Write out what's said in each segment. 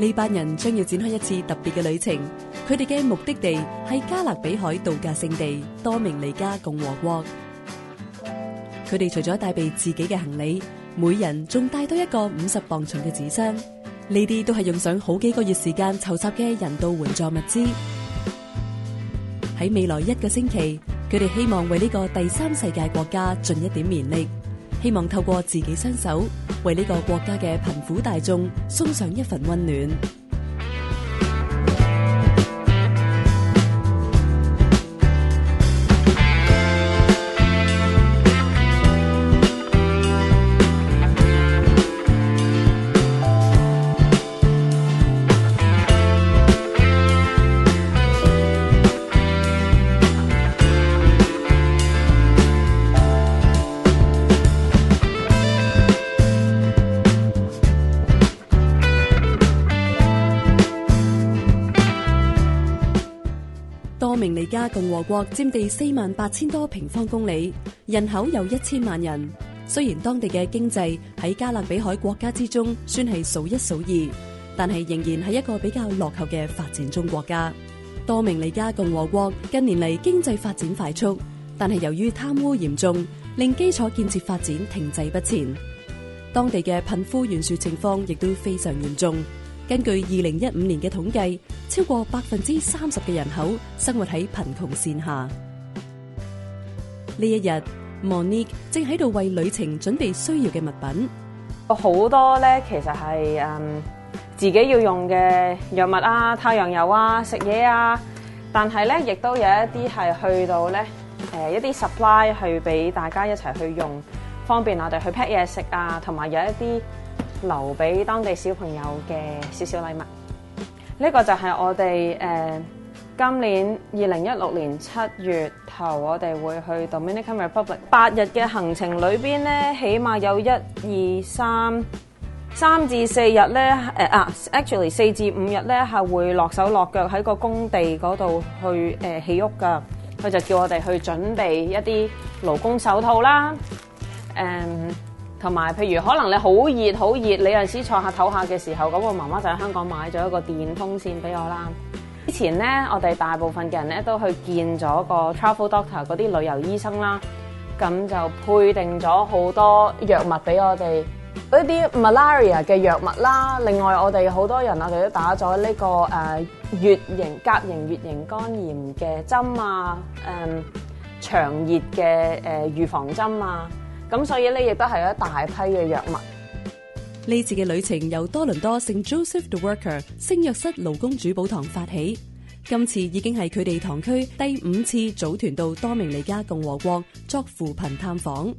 呢班人将要展开一次特别嘅旅程，佢哋嘅目的地系加勒比海度假胜地多明尼加共和国。佢哋除咗带备自己嘅行李，每人仲带多一个五十磅重嘅纸箱，呢啲都系用上好几个月时间筹集嘅人道援助物资。喺未来一个星期，佢哋希望为呢个第三世界国家尽一点绵力，希望透过自己双手。为呢个国家嘅贫苦大众送上一份温暖。共和国占地四万八千多平方公里，人口有一千万人。虽然当地嘅经济喺加勒比海国家之中算系数一数二，但系仍然系一个比较落后嘅发展中国家。多明尼加共和国近年嚟经济发展快速，但系由于贪污严重，令基础建设发展停滞不前。当地嘅贫富悬殊情况亦都非常严重。根据二零一五年嘅统计，超过百分之三十嘅人口生活喺贫穷线下。呢一日，Monique 正喺度为旅程准备需要嘅物品。好多咧，其实系嗯自己要用嘅药物啊、太阳油啊、食嘢啊。但系咧，亦都有一啲系去到咧诶一啲 supply 去俾大家一齐去用，方便我哋去 pack 嘢食啊，同埋有一啲。留俾當地小朋友嘅小小禮物，呢個就係我哋誒今年二零一六年七月頭，我哋會去 Dominicam Republic 八日嘅行程裏邊咧，起碼有一二三三至四日咧誒啊，actually 四至五日咧係會落手落腳喺個工地嗰度去誒起屋噶，佢就叫我哋去準備一啲勞工手套啦，誒。同埋，譬如可能你好熱好熱，你有陣時坐下唞下嘅時候，咁我媽媽就喺香港買咗一個電風扇俾我啦。之前咧，我哋大部分嘅人咧都去見咗個 travel doctor 嗰啲旅遊醫生啦，咁就配定咗好多藥物俾我哋，一啲 malaria 嘅藥物啦。另外，我哋好多人我哋都打咗呢個誒月型、甲型、月型肝炎嘅針啊，誒長熱嘅誒預防針啊。咁所以呢，亦都係一大批嘅藥物。呢次嘅旅程由多倫多聖 Joseph the Worker 聖藥室勞工主保堂發起，今次已經係佢哋堂區第五次組團到多明尼加共和國作扶貧探訪。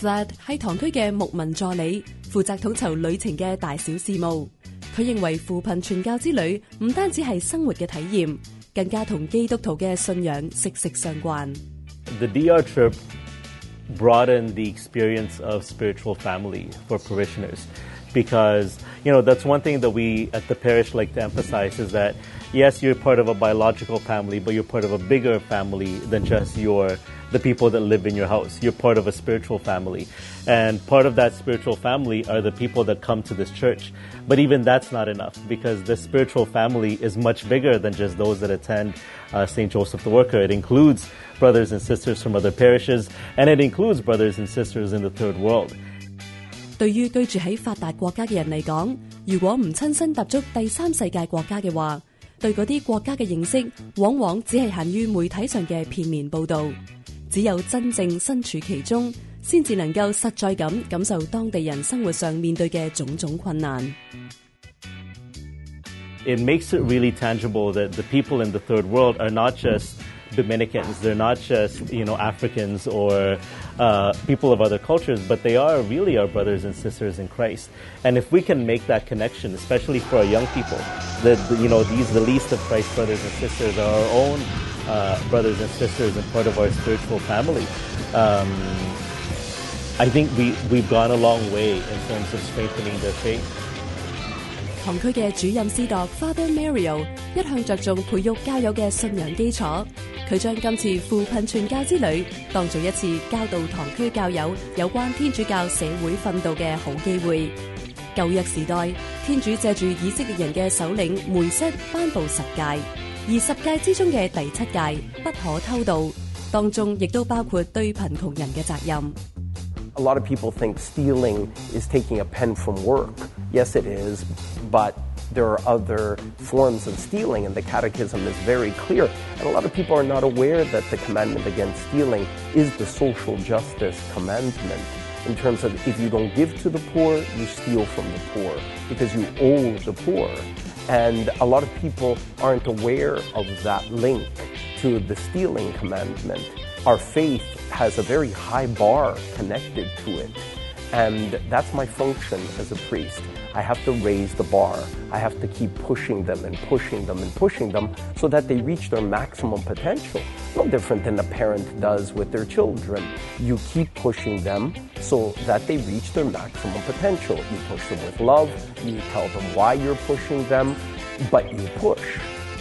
Flat 係堂區嘅牧民助理，負責統籌旅程嘅大小事務。佢認為扶貧傳教之旅唔單止係生活嘅體驗，更加同基督徒嘅信仰息息相關。The DR trip。broaden the experience of spiritual family for parishioners because you know that's one thing that we at the parish like to emphasize is that yes you're part of a biological family but you're part of a bigger family than just your the people that live in your house. You're part of a spiritual family. And part of that spiritual family are the people that come to this church. But even that's not enough because the spiritual family is much bigger than just those that attend uh, St. Joseph the Worker. It includes brothers and sisters from other parishes, and it includes brothers and sisters in the third world. 对于居住喺发达国家嘅人嚟讲，如果唔亲身踏足第三世界国家嘅话，对嗰啲国家嘅认识往往只系限于媒体上嘅片面报道。it makes it really tangible that the people in the third world are not just Dominicans. They're not just, you know, Africans or uh, people of other cultures, but they are really our brothers and sisters in Christ. And if we can make that connection, especially for our young people, that, you know, these, the least of Christ's brothers and sisters are our own 堂区嘅主任司铎 Father Mario 一向着重培育教友嘅信仰基础，佢将今次扶贫传教之旅当做一次教导堂区教友有关天主教社会奋斗嘅好机会。旧约时代，天主借住以色列人嘅首领梅瑟颁布十诫。A lot of people think stealing is taking a pen from work. Yes, it is, but there are other forms of stealing, and the Catechism is very clear. And a lot of people are not aware that the commandment against stealing is the social justice commandment in terms of if you don't give to the poor, you steal from the poor because you owe the poor. And a lot of people aren't aware of that link to the stealing commandment. Our faith has a very high bar connected to it. And that's my function as a priest. I have to raise the bar. I have to keep pushing them and pushing them and pushing them so that they reach their maximum potential. No different than a parent does with their children. You keep pushing them so that they reach their maximum potential. You push them with love, you tell them why you're pushing them, but you push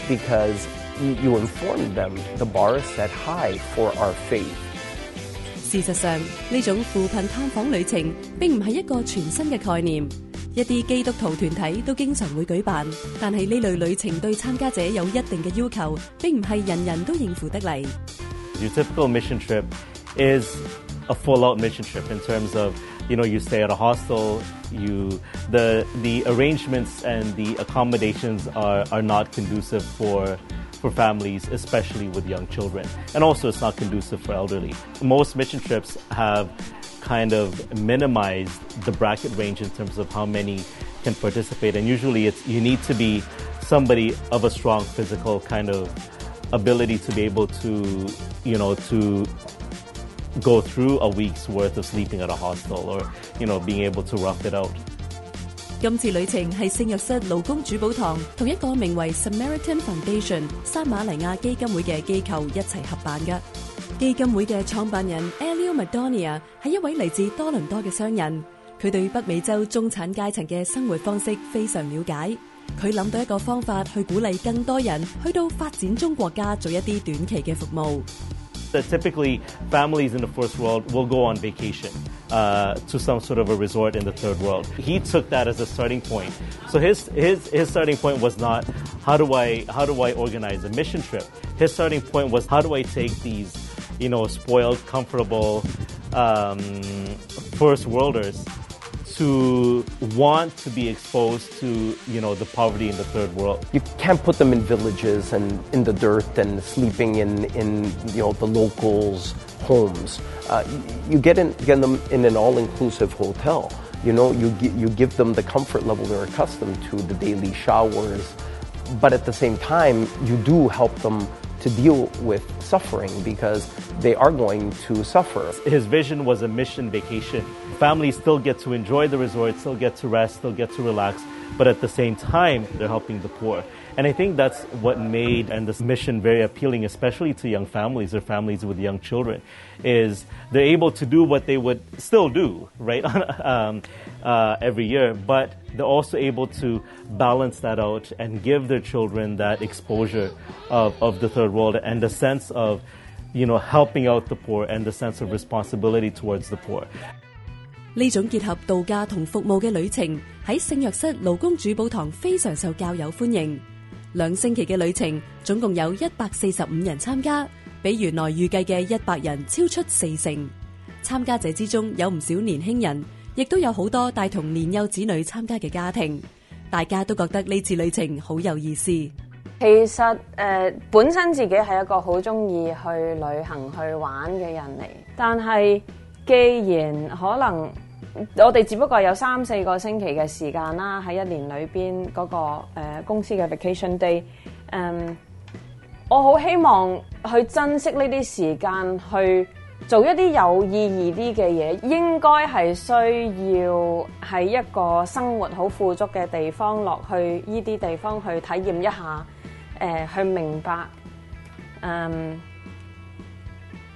because you, you inform them the bar is set high for our faith. 一啲基督徒團體都經常會舉辦，但係呢類旅程對參加者有一定嘅要求，並唔係人人都應付得嚟。Your typical mission trip is a full-out mission trip in terms of, you know, you stay at a hostel, you the the arrangements and the accommodations are are not conducive for for families, especially with young children, and also it's not conducive for elderly. Most mission trips have kind of minimize the bracket range in terms of how many can participate. And usually, it's you need to be somebody of a strong physical kind of ability to be able to, you know, to go through a week's worth of sleeping at a hostel or, you know, being able to rough it out. Samaritan Foundation 撒馬尼亞基金會嘅機構一齊合辦嘅。基金会嘅创办人 Elio m a d o n i a 系一位嚟自多伦多嘅商人，佢对北美洲中产阶层嘅生活方式非常了解。佢谂到一个方法去鼓励更多人去到发展中国家做一啲短期嘅服务。t Specifically, families in the first world will go on vacation, ah, to some sort of a resort in the third world. He took that as a starting point. So his his his starting point was not how do I how do I organize a mission trip. His starting point was how do I take these you know, spoiled, comfortable um, first worlders to want to be exposed to you know the poverty in the third world. You can't put them in villages and in the dirt and sleeping in in you know the locals' homes. Uh, you get in, get them in an all-inclusive hotel. You know you you give them the comfort level they're accustomed to, the daily showers, but at the same time you do help them to deal with suffering because they are going to suffer. His vision was a mission vacation. Families still get to enjoy the resort, still get to rest, still get to relax, but at the same time, they're helping the poor. And I think that's what made and this mission very appealing, especially to young families or families with young children, is they're able to do what they would still do, right, um, uh, every year, but they're also able to balance that out and give their children that exposure of, of the third world and the sense of, you know, helping out the poor and the sense of responsibility towards the poor. 呢種結合度假同服務嘅旅程喺聖若瑟勞工主保堂非常受教友歡迎。两星期嘅旅程，总共有一百四十五人参加，比原来预计嘅一百人超出四成。参加者之中有唔少年轻人，亦都有好多带同年幼子女参加嘅家庭。大家都觉得呢次旅程好有意思。其实诶，本身自己系一个好中意去旅行去玩嘅人嚟，但系既然可能。我哋只不过有三四个星期嘅时间啦，喺一年里边嗰个诶公司嘅 vacation day，嗯，我好希望去珍惜呢啲时间去做一啲有意义啲嘅嘢，应该系需要喺一个生活好富足嘅地方落去呢啲地方去体验一下，诶，去明白，嗯。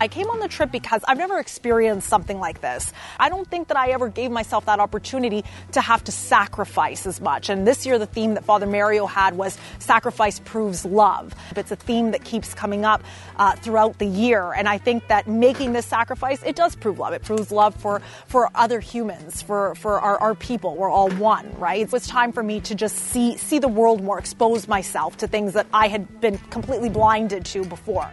I came on the trip because I've never experienced something like this. I don't think that I ever gave myself that opportunity to have to sacrifice as much. And this year, the theme that Father Mario had was sacrifice proves love. It's a theme that keeps coming up uh, throughout the year. And I think that making this sacrifice, it does prove love. It proves love for, for other humans, for, for our, our people. We're all one, right? It was time for me to just see, see the world more, expose myself to things that I had been completely blinded to before.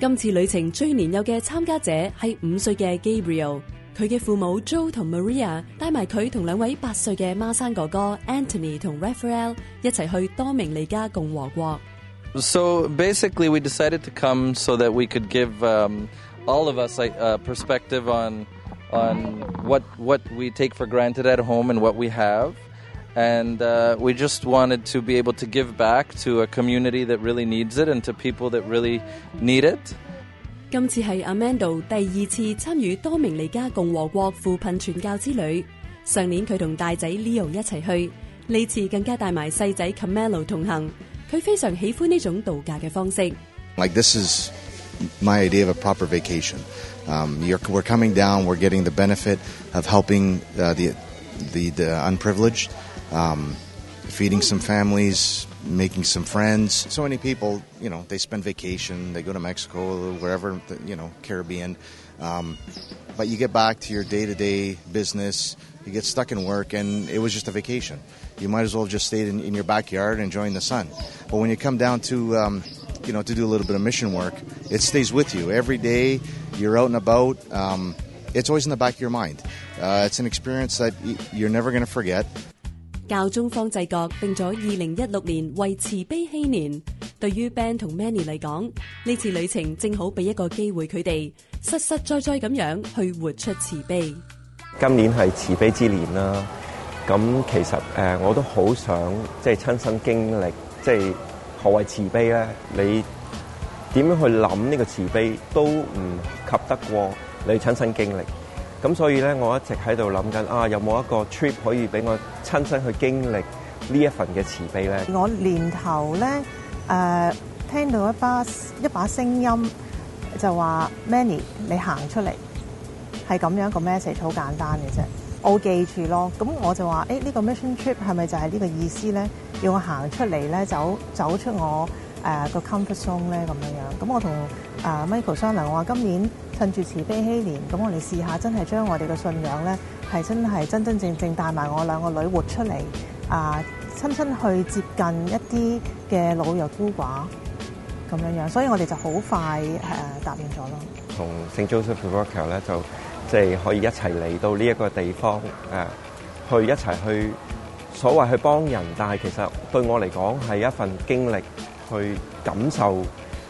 今次旅程最年幼嘅参加者系五岁嘅 Gabriel，佢嘅父母 Joe 同 Maria 带埋佢同两位八岁嘅孖生哥哥 Anthony 同 Raphael 一齐去多明尼加共和国。So basically we decided to come so that we could give um, all of us a perspective on on what what we take for granted at home and what we have. and uh, we just wanted to be able to give back to a community that really needs it and to people that really need it. Amanda 第二次參與多明尼加共和國扶貧傳教之旅。上年佢同大仔 Leo Camelo this is my idea of a proper vacation. Um, we're coming down, we're getting the benefit of helping uh, the the, the unprivileged um, feeding some families, making some friends. So many people, you know, they spend vacation, they go to Mexico, wherever, you know, Caribbean. Um, but you get back to your day to day business, you get stuck in work, and it was just a vacation. You might as well have just stayed in, in your backyard enjoying the sun. But when you come down to, um, you know, to do a little bit of mission work, it stays with you. Every day you're out and about, um, it's always in the back of your mind. Uh, it's an experience that you're never going to forget. 教中方制国定咗二零一六年为慈悲禧年，对于 Ben 同 Many 嚟讲，呢次旅程正好俾一个机会佢哋实实在在咁样去活出慈悲。今年系慈悲之年啦，咁其实诶，我都好想即系亲身经历，即系何谓慈悲咧？你点样去谂呢个慈悲都唔及得过你亲身经历。咁所以咧，我一直喺度諗緊啊，有冇一個 trip 可以俾我親身去經歷呢一份嘅慈悲咧？我年頭咧誒聽到一把一把聲音就話，Many 你行出嚟係咁樣一個 message 好簡單嘅啫，我記住咯。咁我就話誒呢個 mission trip 係咪就係呢個意思咧？要我行出嚟咧，走走出我。誒個 comfort z o n e 咧咁樣樣，咁我同啊 Michael 商量，我話今年趁住慈悲禧年，咁我哋試下真係將我哋嘅信仰咧，係真係真真正正帶埋我兩個女活出嚟啊，親親去接近一啲嘅老弱孤寡咁樣樣，所以我哋就好快誒答應咗咯。同 s t Joseph Worker 咧，就即係可以一齊嚟到呢一個地方誒，去一齊去所謂去幫人，但係其實對我嚟講係一份經歷。去感受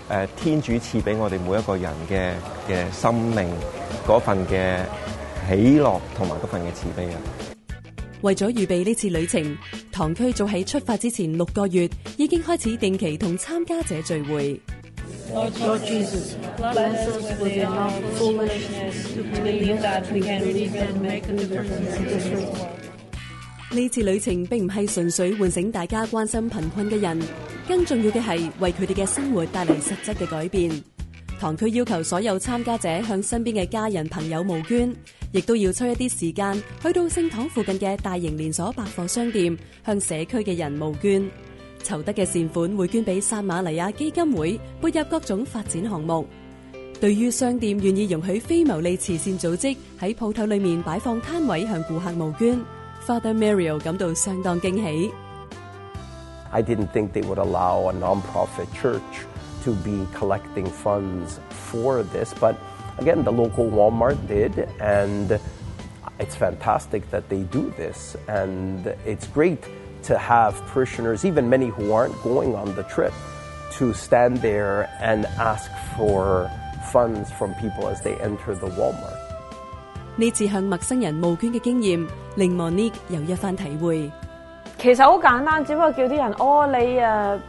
誒天主赐俾我哋每一个人嘅嘅生命嗰份嘅喜乐同埋嗰份嘅慈悲啊！为咗预备呢次旅程，堂区早喺出发之前六个月已经开始定期同参加者聚会。呢次旅程并唔系纯粹唤醒大家关心贫困嘅人，更重要嘅系为佢哋嘅生活带嚟实质嘅改变。堂区要求所有参加者向身边嘅家人朋友募捐，亦都要抽一啲时间去到圣堂附近嘅大型连锁百货商店，向社区嘅人募捐。筹得嘅善款会捐俾撒马尼亚基金会，拨入各种发展项目。对于商店愿意容许非牟利慈善组织喺铺头里面摆放摊位，向顾客募捐。Father Mario 感到相當驚喜。I didn't think they would allow a non-profit church to be collecting funds for this, but again, the local Walmart did, and it's fantastic that they do this, and it's great to have parishioners, even many who aren't going on the trip, to stand there and ask for funds from people as they enter the Walmart. 呢次向陌生人募捐嘅经验，令 Moni 有一番体会。其实好简单，只不过叫啲人，哦，你诶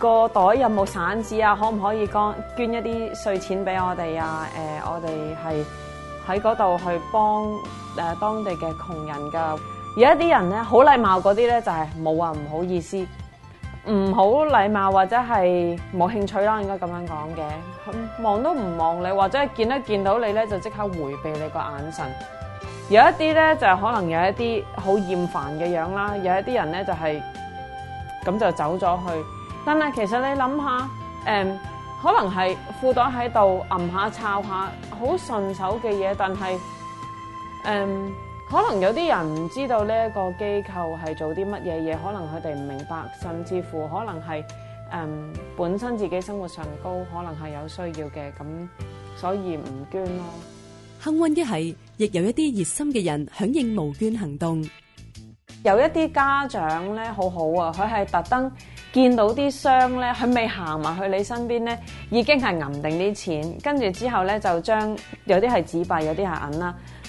个袋有冇散纸啊？可唔可以捐一啲税钱俾我哋啊？诶，我哋系喺嗰度去帮诶当地嘅穷人噶。而一啲人咧，好礼貌嗰啲咧，就系冇啊，唔好意思。唔好禮貌或者係冇興趣啦，應該咁樣講嘅，望都唔望你，或者見一見到你咧就即刻迴避你個眼神。有一啲咧就可能有一啲好厭煩嘅樣啦，有一啲人咧就係咁就走咗去。但係其實你諗下，誒可能係褲袋喺度揞下摷下，好順手嘅嘢，但係誒。可能有啲人唔知道呢一個機構係做啲乜嘢嘢，可能佢哋唔明白，甚至乎可能係誒本身自己生活上高，可能係有需要嘅，咁所以唔捐咯。幸運一係，亦有一啲熱心嘅人響應無捐行動，有一啲家長咧好好啊，佢係特登見到啲箱咧，佢未行埋去你身邊咧，已經係揞定啲錢，跟住之後咧就將有啲係紙幣，有啲係銀啦。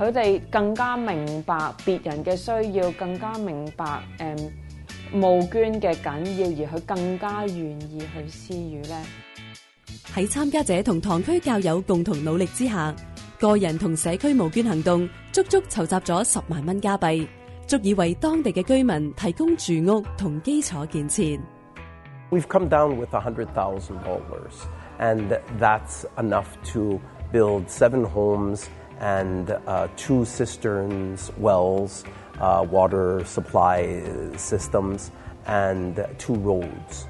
佢哋更加明白別人嘅需要，更加明白誒募捐嘅緊要，而佢更加願意去施予咧。喺參加者同堂區教友共同努力之下，個人同社區募捐行動足足籌集咗十萬蚊加幣，足以為當地嘅居民提供住屋同基礎建設。We've come down with a hundred thousand dollars, and that's enough to build seven homes. and uh, two cisterns, wells, uh, water supply systems, and two roads.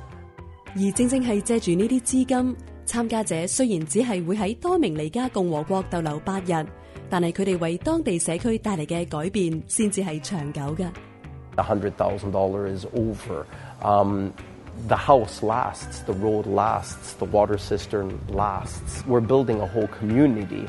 而正正係借住呢啲資金，參加者雖然只係會喺多明尼加共和國逗留八日，但係佢哋為當地社區帶嚟嘅改變先至係長久嘅。A hundred thousand dollar is over. Um, the house lasts, the road lasts, the water cistern lasts. We're building a whole community.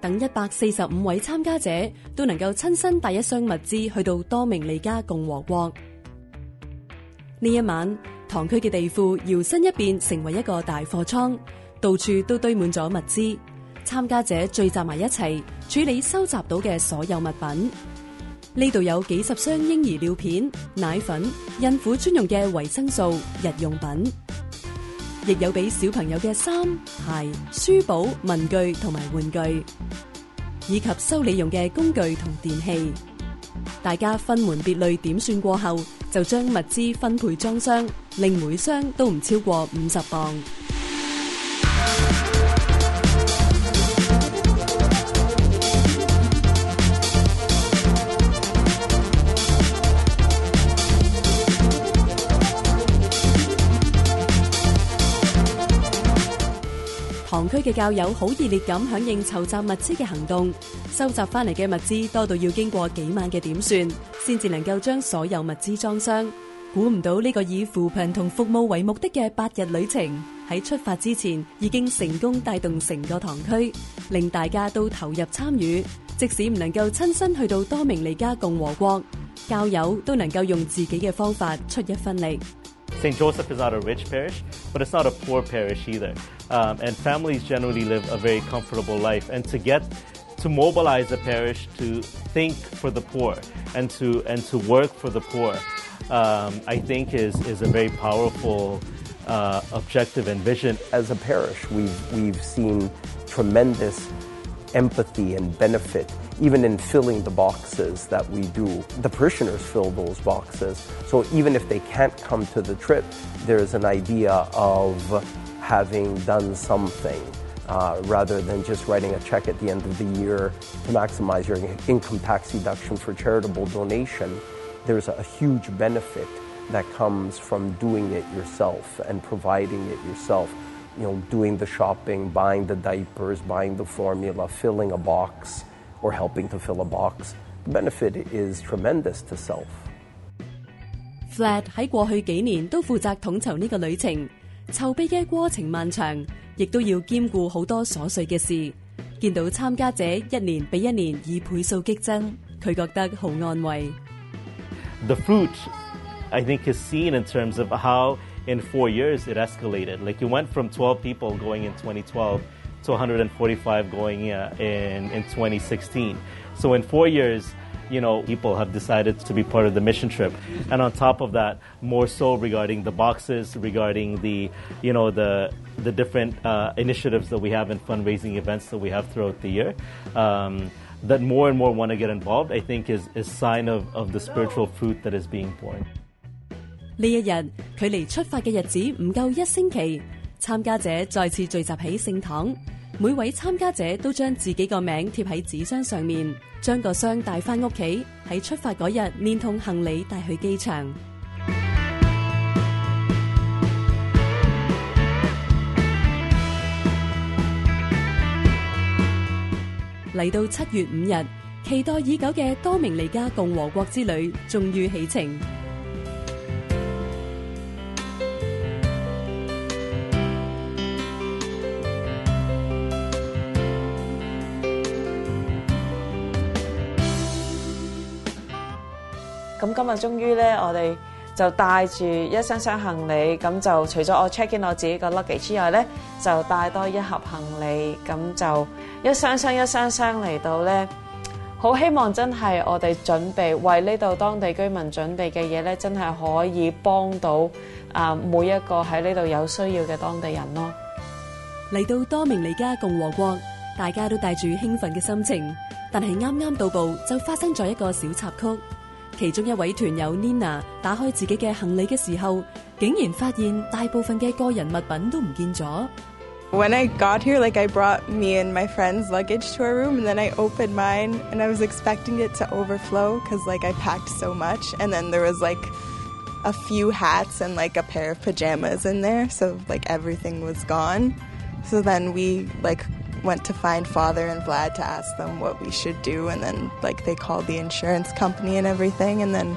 等一百四十五位参加者都能够亲身带一箱物资去到多明尼加共和国。呢一晚，唐区嘅地库摇身一变成为一个大货仓，到处都堆满咗物资。参加者聚集埋一齐，处理收集到嘅所有物品。呢度有几十箱婴儿尿片、奶粉、孕妇专用嘅维生素、日用品。亦有俾小朋友嘅衫、鞋、书簿、文具同埋玩具，以及修理用嘅工具同电器。大家分门别类点算过后，就将物资分配装箱，令每箱都唔超过五十磅。堂区嘅教友好热烈咁响应筹集物资嘅行动，收集翻嚟嘅物资多到要经过几晚嘅点算，先至能够将所有物资装箱。估唔到呢个以扶贫同服务为目的嘅八日旅程，喺出发之前已经成功带动成个堂区，令大家都投入参与。即使唔能够亲身去到多明尼加共和国，教友都能够用自己嘅方法出一分力。St. Joseph is not a rich parish, but it's not a poor parish either. Um, and families generally live a very comfortable life. And to get to mobilize the parish to think for the poor and to and to work for the poor, um, I think is is a very powerful uh, objective and vision. As a parish, we've we've seen tremendous empathy and benefit even in filling the boxes that we do. The parishioners fill those boxes. So even if they can't come to the trip, there's an idea of having done something. Uh, rather than just writing a check at the end of the year to maximize your income tax deduction for charitable donation, there's a huge benefit that comes from doing it yourself and providing it yourself. You know, doing the shopping, buying the diapers, buying the formula, filling a box or helping to fill a box. The benefit is tremendous to self. Flat 喺過去幾年都負責統籌呢個旅程，籌備嘅過程漫長，亦都要兼顧好多瑣碎嘅事。見到參加者一年比一年以倍數激增，佢覺得好安慰。The fruit, I think, is seen in terms of how in four years it escalated. Like you went from 12 people going in 2012 to 145 going uh, in, in 2016. So in four years, you know, people have decided to be part of the mission trip. And on top of that, more so regarding the boxes, regarding the, you know, the the different uh, initiatives that we have in fundraising events that we have throughout the year. Um, that more and more want to get involved, I think is is sign of, of the spiritual fruit that is being born. 呢一日，距離出發嘅日子唔夠一星期。参加者再次聚集喺圣堂，每位参加者都将自己个名贴喺纸箱上面，将个箱带翻屋企。喺出发嗰日，连同行李带去机场。嚟到七月五日，期待已久嘅多明尼加共和国之旅终于起程。今日終於咧，我哋就帶住一箱箱行李，咁就除咗我 check in 我自己個 luggage 之外咧，就帶多一盒行李，咁就一箱箱一箱箱嚟到咧。好希望真係我哋準備為呢度當地居民準備嘅嘢咧，真係可以幫到啊每一個喺呢度有需要嘅當地人咯。嚟到多明尼加共和國，大家都帶住興奮嘅心情，但係啱啱到步就發生咗一個小插曲。其中一位團友 Nina 打開自己嘅行李嘅時候，竟然發現大部分嘅個人物品都唔見咗。When I got here, like I brought me and my friend's luggage to our room, and then I opened mine, and I was expecting it to overflow because like I packed so much, and then there was like a few hats and like a pair of pajamas in there, so like everything was gone. So then we like went to find Father and Vlad to ask them what we should do, and then like they called the insurance company and everything, and then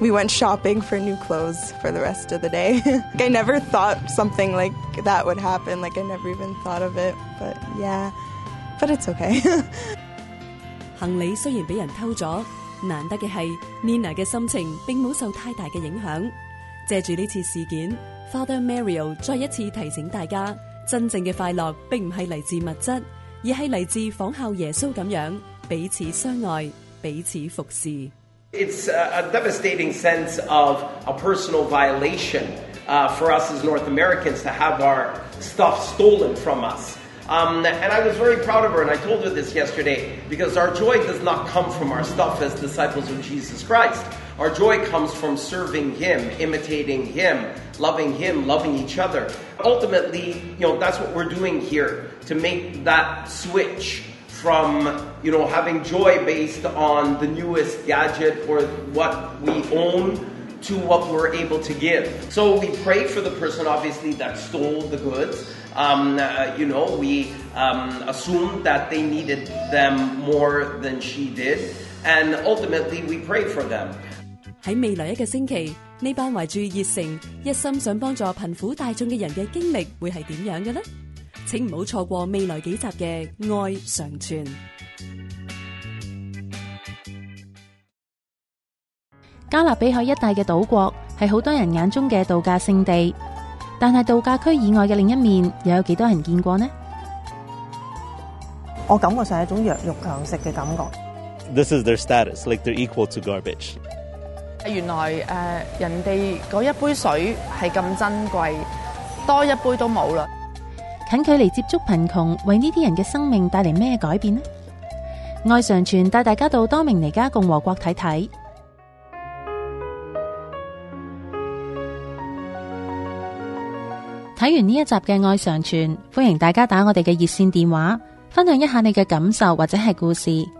we went shopping for new clothes for the rest of the day. like, I never thought something like that would happen. Like I never even thought of it, but yeah, but it's okay. 行李雖然俾人偷咗，難得嘅係 Nina Mario 再一次提醒大家。it's a devastating sense of a personal violation uh, for us as North Americans to have our stuff stolen from us. Um, and I was very proud of her, and I told her this yesterday because our joy does not come from our stuff as disciples of Jesus Christ. Our joy comes from serving Him, imitating Him, loving Him, loving each other. Ultimately, you know, that's what we're doing here to make that switch from, you know, having joy based on the newest gadget or what we own to what we're able to give. So we pray for the person, obviously, that stole the goods. Um, uh, you know, we um, assumed that they needed them more than she did, and ultimately we pray for them. 喺未来一个星期，呢班怀住热诚、一心想帮助贫苦大众嘅人嘅经历会系点样嘅呢？请唔好错过未来几集嘅《爱常存》。加勒比海一带嘅岛国系好多人眼中嘅度假胜地，但系度假区以外嘅另一面，又有几多人见过呢？我感觉上系一种弱肉强食嘅感觉。This is their status, like they're equal to garbage. 原来诶，人哋嗰一杯水系咁珍贵，多一杯都冇啦。近距离接触贫穷，为呢啲人嘅生命带嚟咩改变呢？爱上传带大家到多明尼加共和国睇睇。睇完呢一集嘅《爱上传》，欢迎大家打我哋嘅热线电话，分享一下你嘅感受或者系故事。